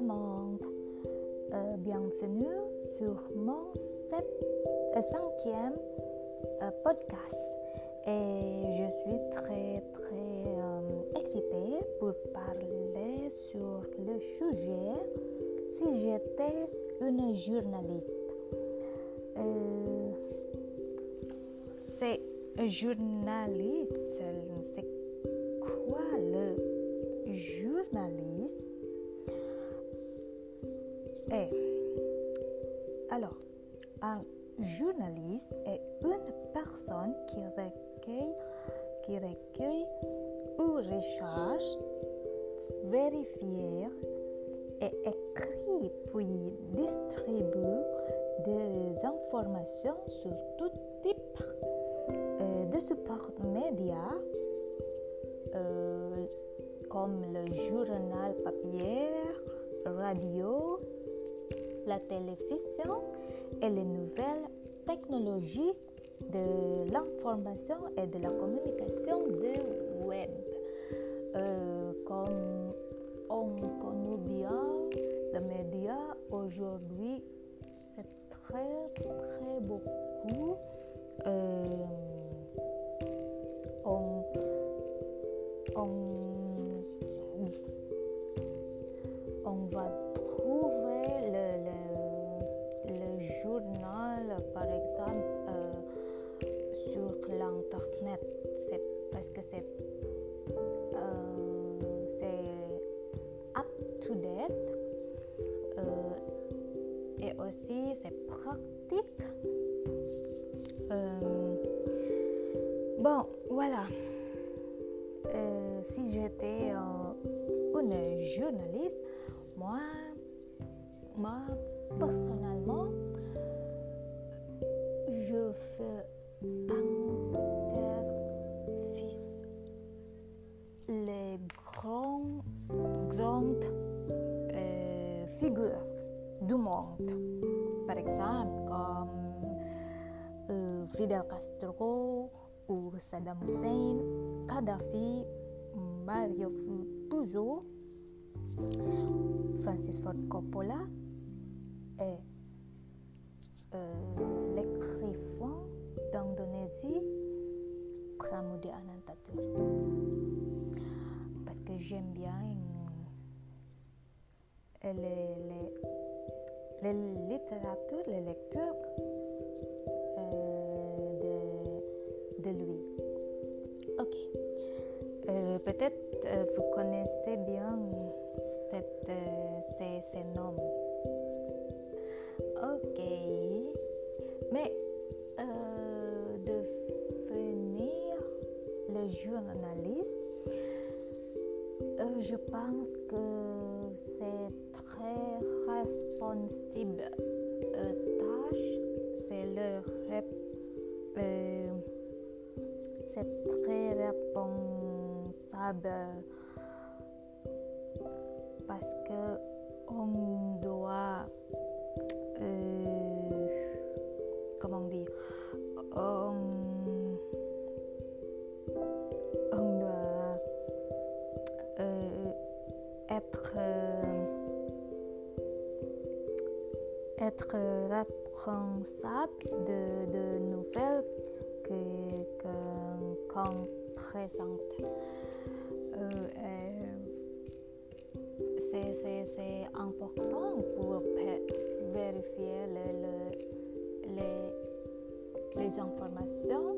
monde. Euh, bienvenue sur mon euh, cinquième euh, podcast. Et je suis très très excitée pour parler sur le sujet si j'étais une journaliste. c'est journaliste, c'est quoi le journaliste? Alors, un journaliste est une personne qui recueille, qui recueille ou recherche, vérifie et écrit puis distribue des informations sur tout type euh, de supports médias euh, comme le journal papier, radio, la télévision et les nouvelles technologies de l'information et de la communication de web. Euh, comme on connaît bien, les médias aujourd'hui, c'est très très beaucoup. Euh, c'est euh, c'est up to date euh, et aussi c'est pratique. bon, voilà. si j'étais une journaliste, moi, moi personnellement, je fais grandes euh, figures du monde. Par exemple, euh, Fidel Castro ou Saddam Hussein, Kadhafi, Mario Puzo Francis Ford Coppola est euh, l'écrivain d'Indonésie Pramudi Anantatur parce que j'aime bien les, les, les littératures, les lectures euh, de, de, lui. Ok. Euh, Peut-être euh, vous connaissez bien cette, euh, ces, ces, noms. Ok. Mais devenir le journaliste, euh, je pense que c'est très responsable euh, tâche. C'est le euh, c'est très responsable parce que on doit responsable de, de nouvelles que qu'on présente. Euh, c'est important pour vérifier le, le, les, les, informations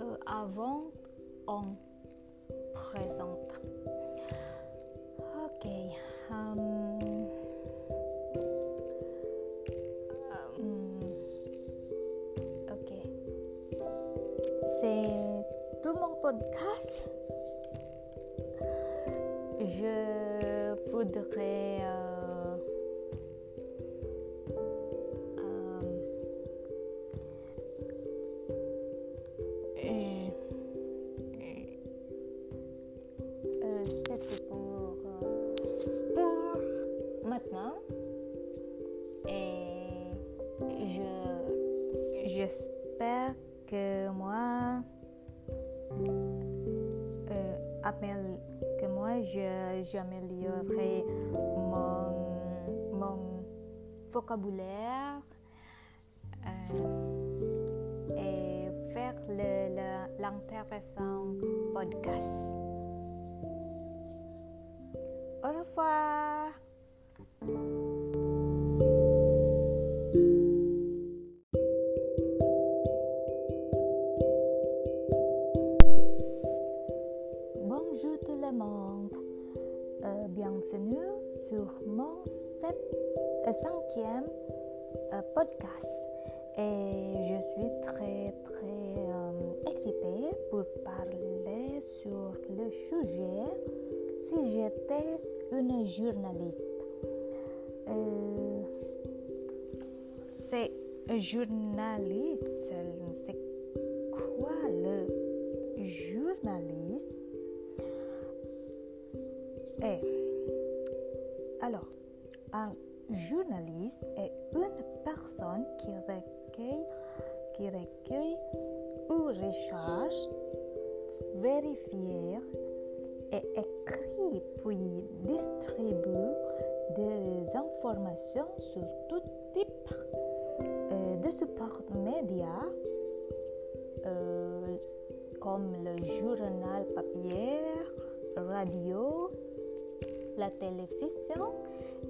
euh, avant on j'améliorerai mon, mon vocabulaire euh, et faire l'intéressant podcast. Au revoir. Bienvenue sur mon euh, cinquième euh, podcast. Et je suis très très excitée pour parler sur le sujet si j'étais une journaliste. c'est journaliste, c'est quoi le journaliste alors, un journaliste est une personne qui recueille, qui recueille ou recherche, vérifie et écrit puis distribue des informations sur tout type euh, de supports médias euh, comme le journal papier, radio, la télévision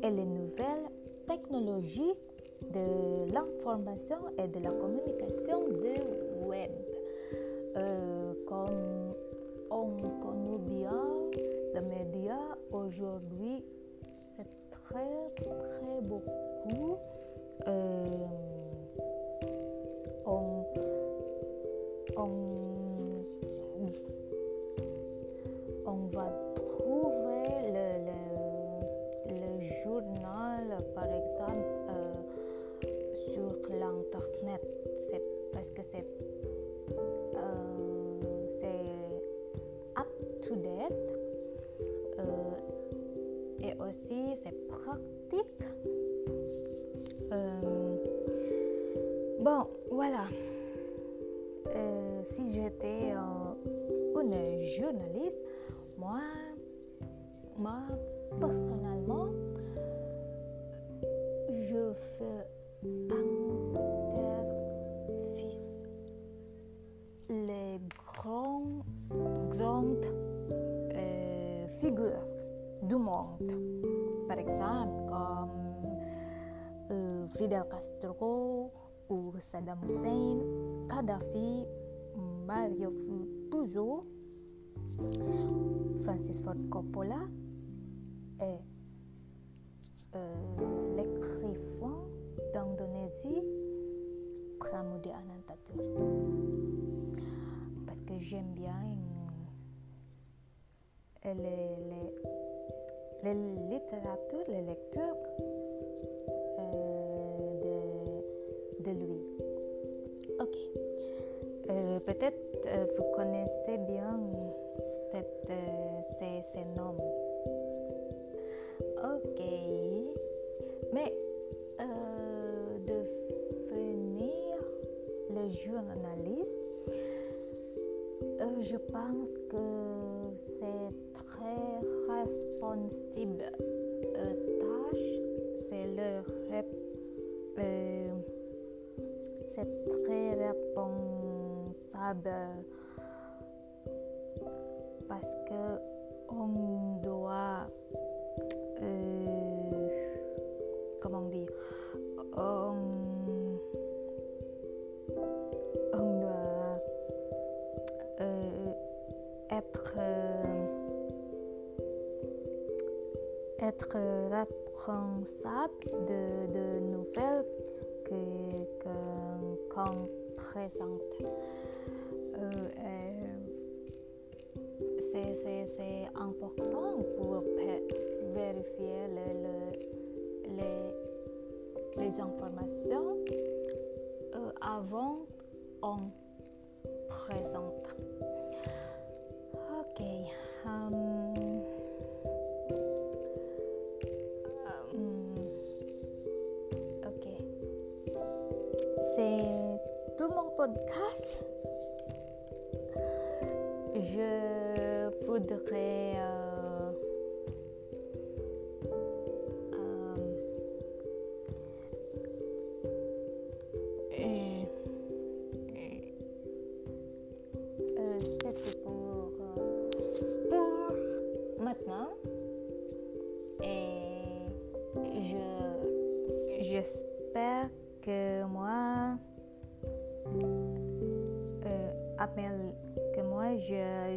et les nouvelles technologies de l'information et de la communication de web. Euh, comme on connaît bien les médias aujourd'hui, c'est très très beaucoup. Euh, on, on, on va c'est c'est up to date euh, et aussi c'est pratique. Euh, bon, voilà. Euh, si j'étais euh, une journaliste, moi, moi, personnellement, je fais interfice les grands, grandes euh, figures du monde. Par exemple, comme euh, Fidel Castro ou Saddam Hussein, Kadhafi, Mario Puzo, Francis Ford Coppola et euh, l'écrivain d'Indonésie, Pramudia Anantatur. J'aime bien les, les, littératures, les lectures euh, de, de lui. Ok. Euh, Peut-être euh, vous connaissez bien cette, ces, ces noms. Ok. Mais devenir le journaliste, je pense que c'est très responsable euh, tâche. C'est le rep- euh, c'est très responsable parce que on être responsable de, de nouvelles que qu'on présente. Euh, euh, c'est- important pour vérifier le- les, les informations euh, avant on Je voudrais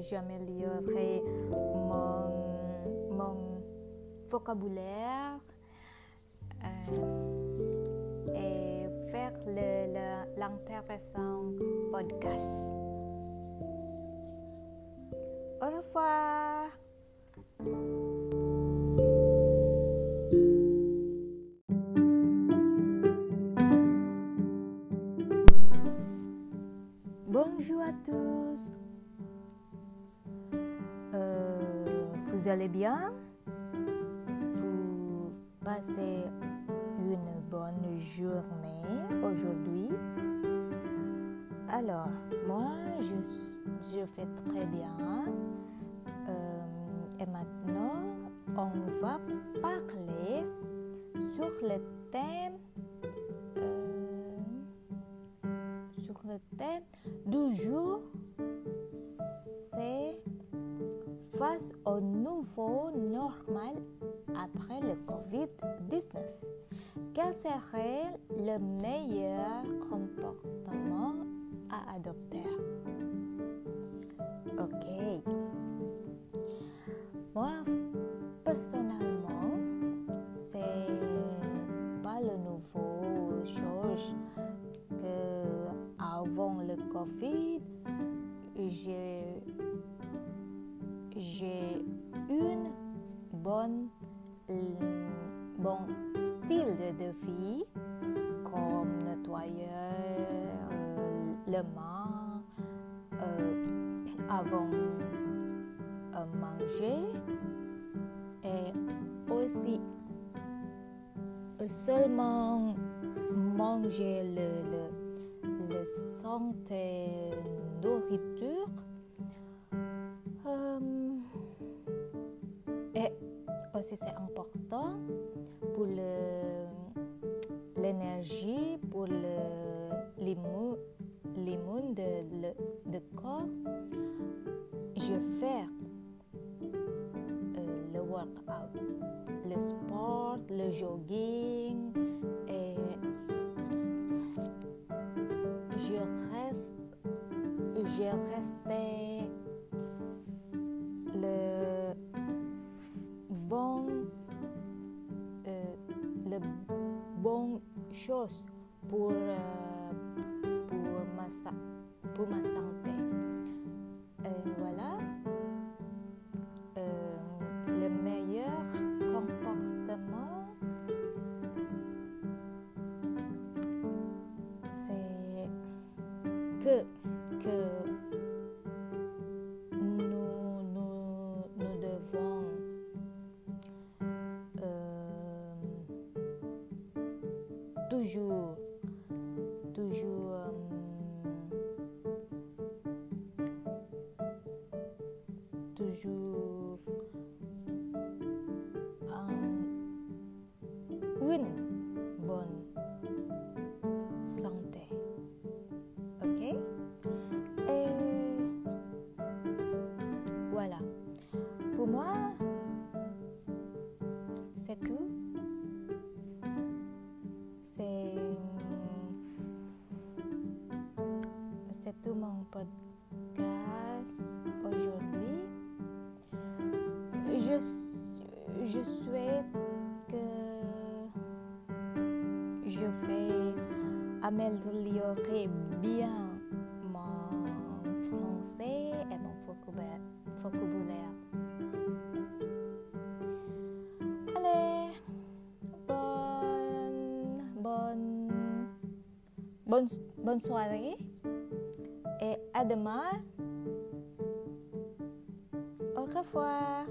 j'améliorerai mon, mon vocabulaire euh, et faire l'intéressant podcast. Au revoir. Vous passez une bonne journée aujourd'hui Alors, moi, je, je fais très bien. Euh, et maintenant, on va parler sur le thème le thème du jour, c'est face au normal après le Covid-19. Quel serait le meilleur comportement à adopter? Ok. Moi, personnellement, c'est pas le nouveau chose avant le Covid, j'ai, j'ai bon style de vie comme nettoyer euh, le main euh, avant euh, manger et aussi seulement manger le, le le santé nourriture c'est important pour l'énergie, pour l'immun de, de corps. Je fais euh, le workout, le sport, le jogging et j'ai resté le chose pour euh, pour ma pour ma bien mon français et mon vocabulaire. Allez, bonne, bonne, bonne, bonne soirée et à demain. Au revoir.